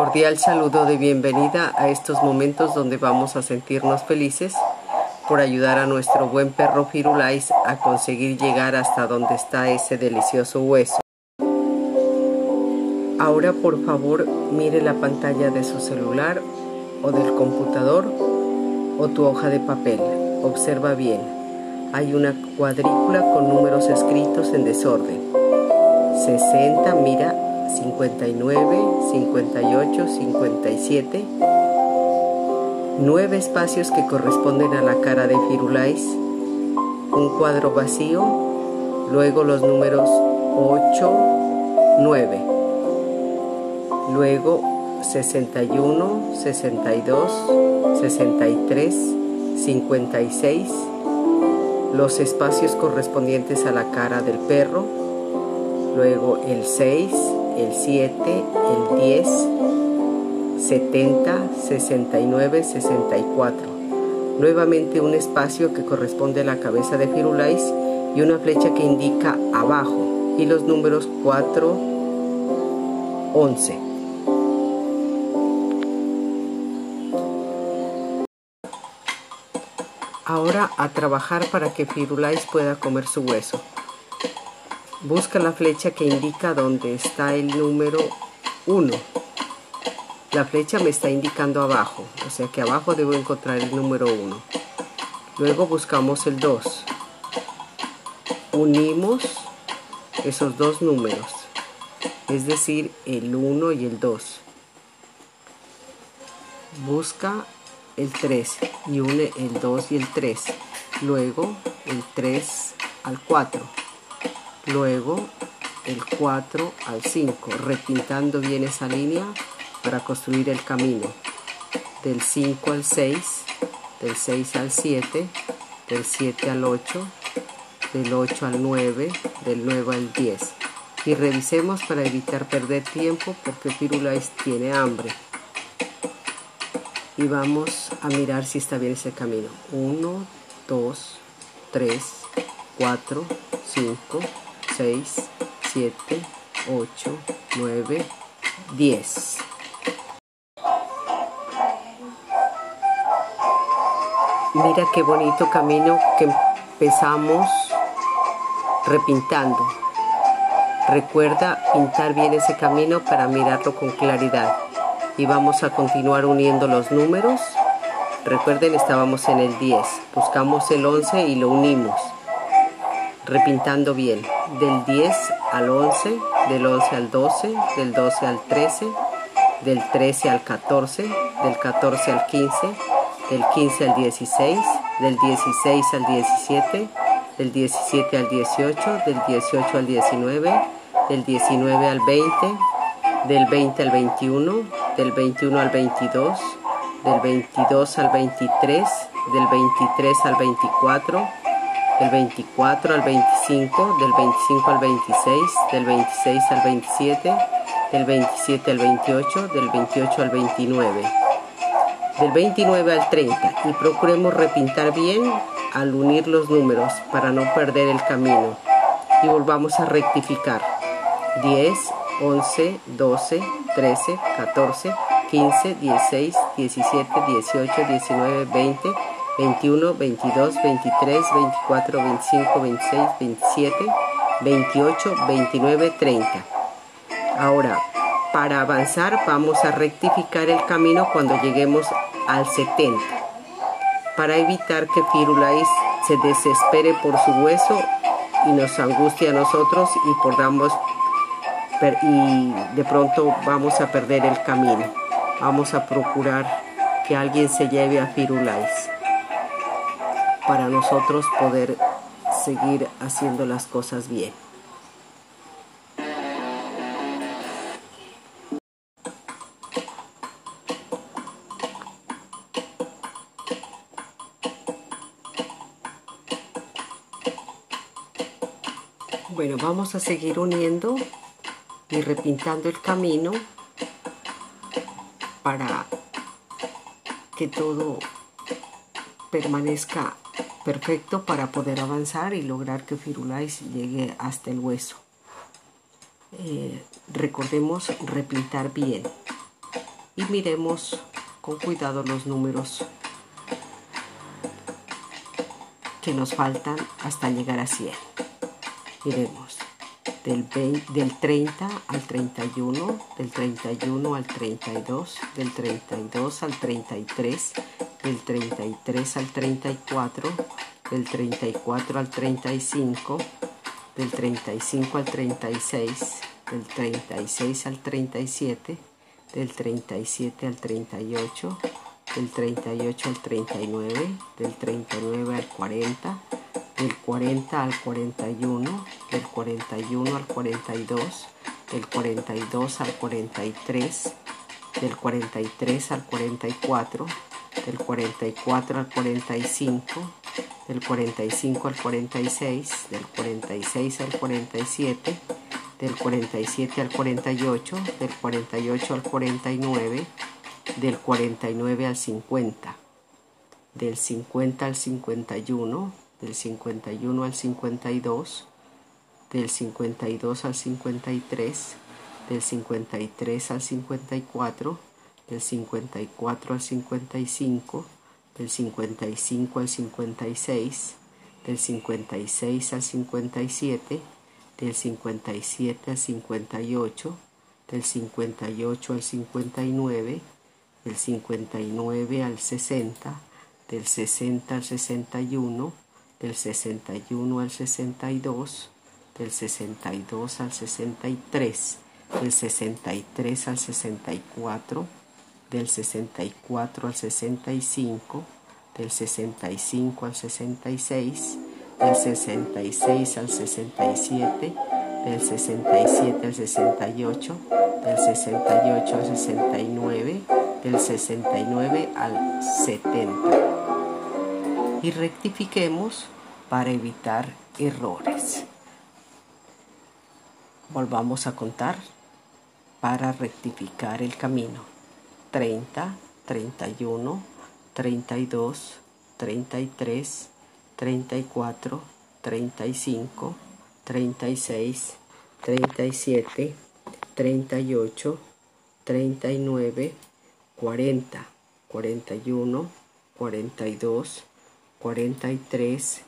Cordial saludo de bienvenida a estos momentos donde vamos a sentirnos felices por ayudar a nuestro buen perro Firulais a conseguir llegar hasta donde está ese delicioso hueso. Ahora por favor mire la pantalla de su celular o del computador o tu hoja de papel. Observa bien. Hay una cuadrícula con números escritos en desorden. 60, mira, 59, 58, 57 nueve espacios que corresponden a la cara de Firulais, un cuadro vacío, luego los números 8, 9, luego 61, 62, 63, 56, los espacios correspondientes a la cara del perro, luego el 6, el 7, el 10, 70, 69, 64. Nuevamente un espacio que corresponde a la cabeza de Firulais y una flecha que indica abajo y los números 4, 11. Ahora a trabajar para que Firulais pueda comer su hueso. Busca la flecha que indica dónde está el número 1 la flecha me está indicando abajo, o sea que abajo debo encontrar el número 1. Luego buscamos el 2. Unimos esos dos números, es decir, el 1 y el 2. Busca el 3 y une el 2 y el 3. Luego el 3 al 4. Luego el 4 al 5, repintando bien esa línea para construir el camino del 5 al 6, del 6 al 7, del 7 al 8, del 8 al 9, del 9 al 10. Y revisemos para evitar perder tiempo porque Firulais tiene hambre. Y vamos a mirar si está bien ese camino. 1, 2, 3, 4, 5, 6, 7, 8, 9, 10. Mira qué bonito camino que empezamos repintando. Recuerda pintar bien ese camino para mirarlo con claridad. Y vamos a continuar uniendo los números. Recuerden, estábamos en el 10. Buscamos el 11 y lo unimos. Repintando bien. Del 10 al 11, del 11 al 12, del 12 al 13, del 13 al 14, del 14 al 15 del 15 al 16, del 16 al 17, del 17 al 18, del 18 al 19, del 19 al 20, del 20 al 21, del 21 al 22, del 22 al 23, del 23 al 24, del 24 al 25, del 25 al 26, del 26 al 27, del 27 al 28, del 28 al 29 del 29 al 30 y procuremos repintar bien al unir los números para no perder el camino. Y volvamos a rectificar. 10, 11, 12, 13, 14, 15, 16, 17, 18, 19, 20, 21, 22, 23, 24, 25, 26, 27, 28, 29, 30. Ahora, para avanzar vamos a rectificar el camino cuando lleguemos al 70 para evitar que Firulais se desespere por su hueso y nos angustie a nosotros y podamos y de pronto vamos a perder el camino. Vamos a procurar que alguien se lleve a Firulais para nosotros poder seguir haciendo las cosas bien. Bueno, vamos a seguir uniendo y repintando el camino para que todo permanezca perfecto para poder avanzar y lograr que Firulais llegue hasta el hueso. Eh, recordemos repintar bien. y miremos con cuidado los números que nos faltan hasta llegar a 100. Miremos del, del 30 al 31, del 31 al 32, del 32 al 33, del 33 al 34, del 34 al 35, del 35 al 36, del 36 al 37, del 37 al 38, del 38 al 39, del 39 al 40, del 40 al 41, del 41 al 42, del 42 al 43, del 43 al 44, del 44 al 45, del 45 al 46, del 46 al 47, del 47 al 48, del 48 al 49, del 49 al 50, del 50 al 51, del 51 al 52, del 52 al 53, del 53 al 54, del 54 al 55, del 55 al 56, del 56 al 57, del 57 al 58, del 58 al 59, del 59 al 60, del 60 al 61, del 61 al 62, del 62 al 63, del 63 al 64, del 64 al 65, del 65 al 66, del 66 al 67, del 67 al 68, del 68 al 69, del 69 al 70 y rectifiquemos para evitar errores. Volvamos a contar para rectificar el camino. 30, 31, 32, 33, 34, 35, 36, 37, 38, 39, 40, 41, 42, 43,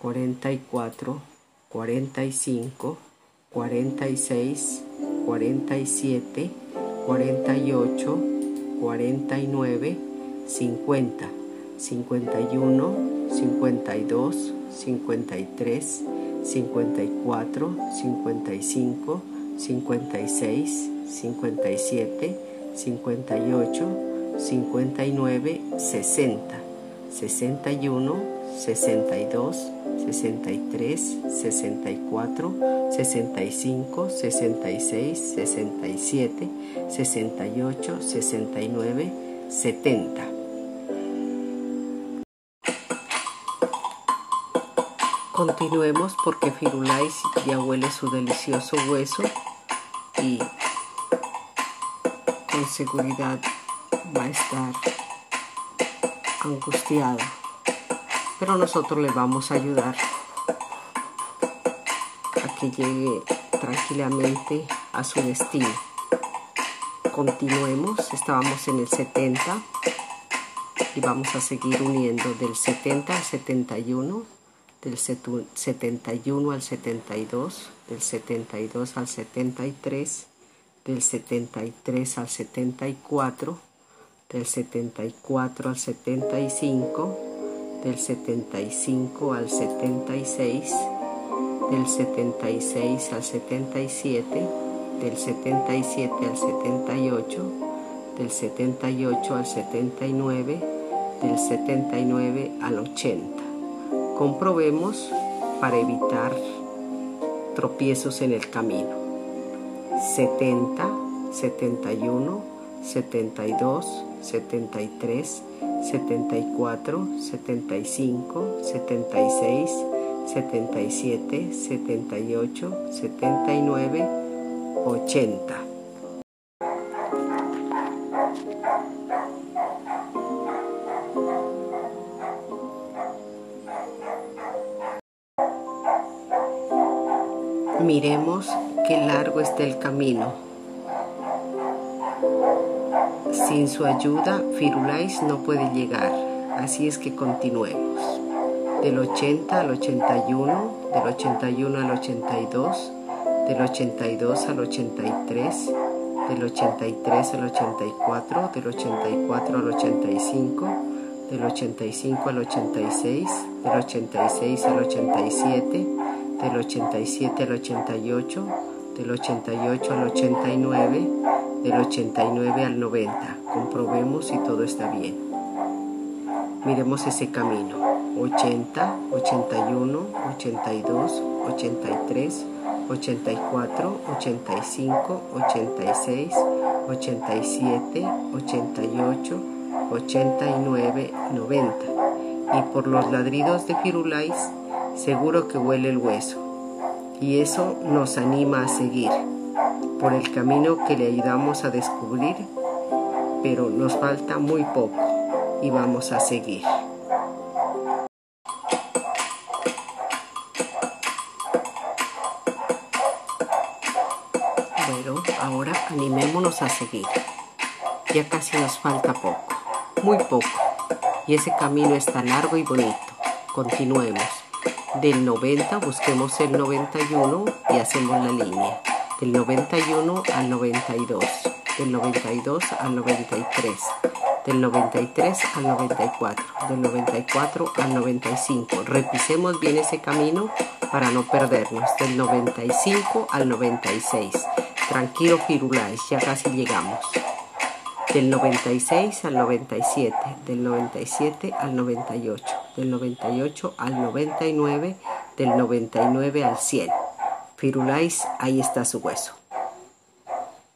44, 45, 46, 47, 48, 49, 50, 51, 52, 53, 54, 55, 56, 57, 58, 59, 60. 61, 62, 63, 64, 65, 66, 67, 68, 69, 70. Continuemos porque Firulais ya huele su delicioso hueso y con seguridad va a estar angustiado, pero nosotros le vamos a ayudar a que llegue tranquilamente a su destino. Continuemos, estábamos en el 70 y vamos a seguir uniendo del 70 al 71, del 71 al 72, del 72 al 73, del 73 al 74, del 74 al 75, del 75 al 76, del 76 al 77, del 77 al 78, del 78 al 79, del 79 al 80. Comprobemos para evitar tropiezos en el camino. 70, 71, 72, 73, 74, 75, 76, 77, 78, 79, 80. Miremos qué largo está el camino Sin su ayuda, Firulais no puede llegar, así es que continuemos. Del 80 al 81, del 81 al 82, del 82 al 83, del 83 al 84, del 84 al 85, del 85 al 86, del 86 al 87, del 87 al 88, del 88 al 89, del 89 al 90. Comprobemos si todo está bien. Miremos ese camino. 80, 81, 82, 83, 84, 85, 86, 87, 88, 89, 90. Y por los ladridos de Firulais, seguro que huele el hueso. Y eso nos anima a seguir por el camino que le ayudamos a descubrir, pero nos falta muy poco y vamos a seguir. Bueno, ahora animémonos a seguir. Ya casi nos falta poco, muy poco. Y ese camino está largo y bonito. Continuemos. Del 90 busquemos el 91 y hacemos la línea. Del 91 al 92. Del 92 al 93. Del 93 al 94. Del 94 al 95. Repisemos bien ese camino para no perdernos. Del 95 al 96 Tranquilo Firulais, ya casi llegamos. Del 96 al 97, del 97 al 98, del 98 al 99, del 99 al 100. Firulais, ahí está su hueso.